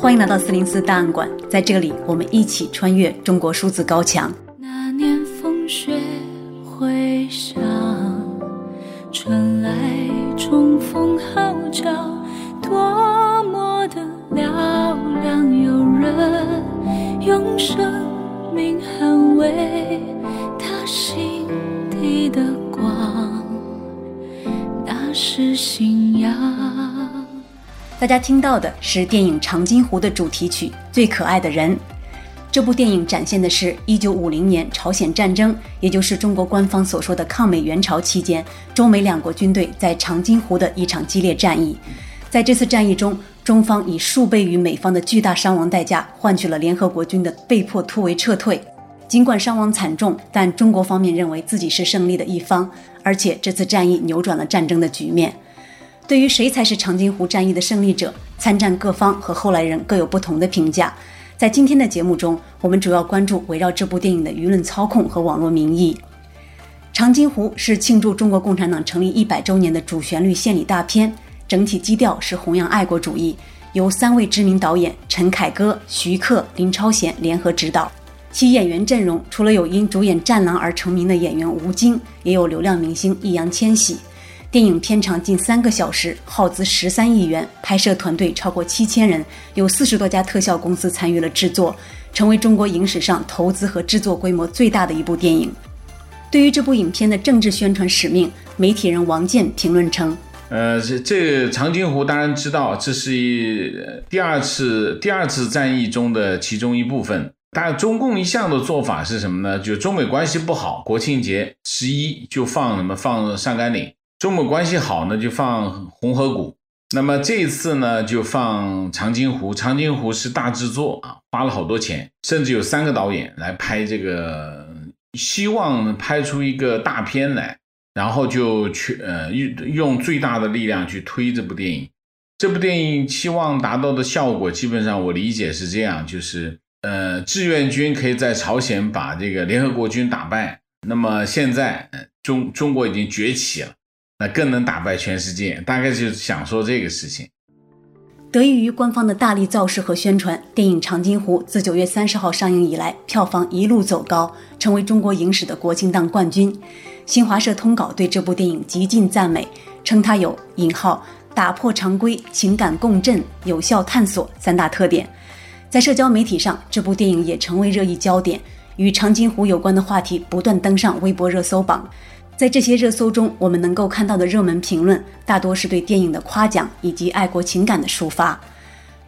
欢迎来到四零四档案馆，在这里，我们一起穿越中国数字高墙。那年风雪回响，春来重逢号角，多么的嘹亮，有人用生命捍卫他心底的光，那是信仰。大家听到的是电影《长津湖》的主题曲《最可爱的人》。这部电影展现的是1950年朝鲜战争，也就是中国官方所说的抗美援朝期间，中美两国军队在长津湖的一场激烈战役。在这次战役中，中方以数倍于美方的巨大伤亡代价，换取了联合国军的被迫突围撤退。尽管伤亡惨重，但中国方面认为自己是胜利的一方，而且这次战役扭转了战争的局面。对于谁才是长津湖战役的胜利者，参战各方和后来人各有不同的评价。在今天的节目中，我们主要关注围绕这部电影的舆论操控和网络民意。长津湖是庆祝中国共产党成立一百周年的主旋律献礼大片，整体基调是弘扬爱国主义，由三位知名导演陈凯歌、徐克、林超贤联合执导。其演员阵容除了有因主演《战狼》而成名的演员吴京，也有流量明星易烊千玺。电影片长近三个小时，耗资十三亿元，拍摄团队超过七千人，有四十多家特效公司参与了制作，成为中国影史上投资和制作规模最大的一部电影。对于这部影片的政治宣传使命，媒体人王健评论称：“呃，这这长津湖当然知道，这是一第二次第二次战役中的其中一部分。但中共一向的做法是什么呢？就中美关系不好，国庆节十一就放什么放上甘岭。”中美关系好呢，就放红河谷。那么这一次呢，就放长津湖。长津湖是大制作啊，花了好多钱，甚至有三个导演来拍这个，希望拍出一个大片来，然后就去呃用用最大的力量去推这部电影。这部电影期望达到的效果，基本上我理解是这样，就是呃志愿军可以在朝鲜把这个联合国军打败。那么现在中中国已经崛起了。那更能打败全世界，大概就是想说这个事情。得益于官方的大力造势和宣传，电影《长津湖》自九月三十号上映以来，票房一路走高，成为中国影史的国庆档冠军。新华社通稿对这部电影极尽赞美，称它有“引号打破常规、情感共振、有效探索”三大特点。在社交媒体上，这部电影也成为热议焦点，与长津湖有关的话题不断登上微博热搜榜。在这些热搜中，我们能够看到的热门评论大多是对电影的夸奖以及爱国情感的抒发。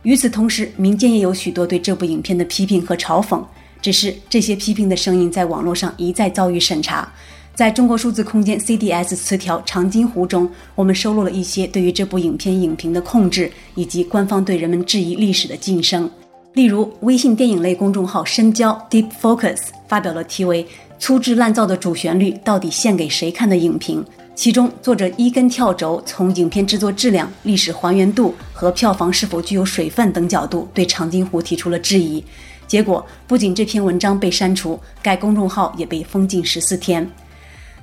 与此同时，民间也有许多对这部影片的批评和嘲讽。只是这些批评的声音在网络上一再遭遇审查。在中国数字空间 CDS 词条《长津湖》中，我们收录了一些对于这部影片影评的控制，以及官方对人们质疑历史的噤声。例如，微信电影类公众号深交 Deep Focus 发表了题为粗制滥造的主旋律到底献给谁看的影评，其中作者一根跳轴从影片制作质量、历史还原度和票房是否具有水分等角度对长津湖提出了质疑。结果不仅这篇文章被删除，该公众号也被封禁十四天。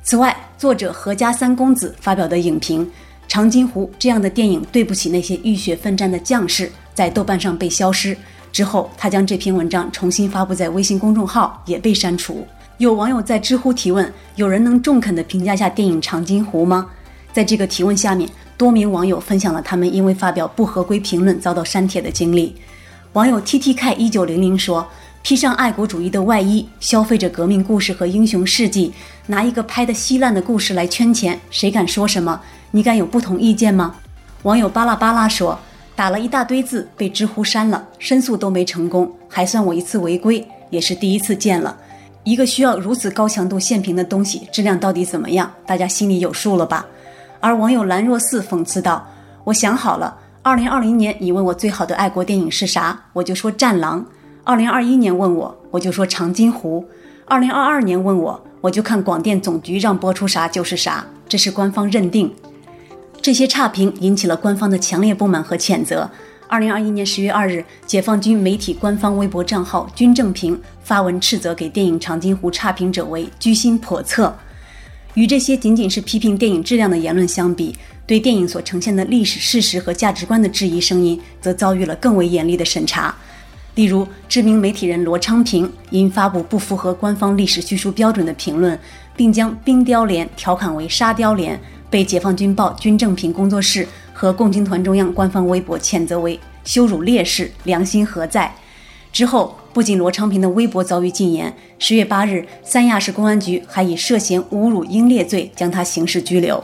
此外，作者何家三公子发表的影评《长津湖》这样的电影对不起那些浴血奋战的将士，在豆瓣上被消失。之后，他将这篇文章重新发布在微信公众号，也被删除。有网友在知乎提问：“有人能中肯地评价下电影《长津湖》吗？”在这个提问下面，多名网友分享了他们因为发表不合规评论遭到删帖的经历。网友 T T K 一九零零说：“披上爱国主义的外衣，消费着革命故事和英雄事迹，拿一个拍得稀烂的故事来圈钱，谁敢说什么？你敢有不同意见吗？”网友巴拉巴拉说：“打了一大堆字，被知乎删了，申诉都没成功，还算我一次违规，也是第一次见了。”一个需要如此高强度限频的东西，质量到底怎么样？大家心里有数了吧？而网友兰若寺讽刺道：“我想好了，二零二零年你问我最好的爱国电影是啥，我就说《战狼》；二零二一年问我，我就说《长津湖》；二零二二年问我，我就看广电总局让播出啥就是啥，这是官方认定。”这些差评引起了官方的强烈不满和谴责。二零二一年十月二日，解放军媒体官方微博账号“军政评”发文斥责给电影《长津湖》差评者为居心叵测。与这些仅仅是批评电影质量的言论相比，对电影所呈现的历史事实和价值观的质疑声音，则遭遇了更为严厉的审查。例如，知名媒体人罗昌平因发布不符合官方历史叙述标准的评论，并将“冰雕连”调侃为“沙雕连”，被解放军报军政评工作室和共青团中央官方微博谴责为羞辱烈士，良心何在？之后，不仅罗昌平的微博遭遇禁言，十月八日，三亚市公安局还以涉嫌侮辱英烈罪将他刑事拘留。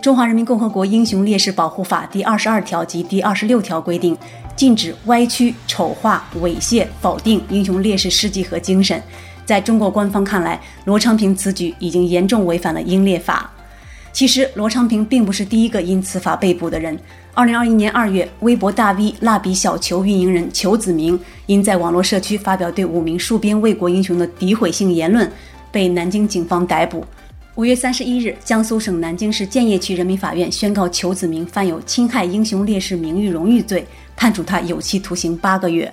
中华人民共和国英雄烈士保护法第二十二条及第二十六条规定，禁止歪曲、丑化、猥亵、否定英雄烈士事迹和精神。在中国官方看来，罗昌平此举已经严重违反了英烈法。其实，罗昌平并不是第一个因此法被捕的人。二零二一年二月，微博大 V“ 蜡笔小球”运营人裘子明因在网络社区发表对五名戍边卫国英雄的诋毁性言论，被南京警方逮捕。五月三十一日，江苏省南京市建邺区人民法院宣告裘子明犯有侵害英雄烈士名誉荣誉罪，判处他有期徒刑八个月。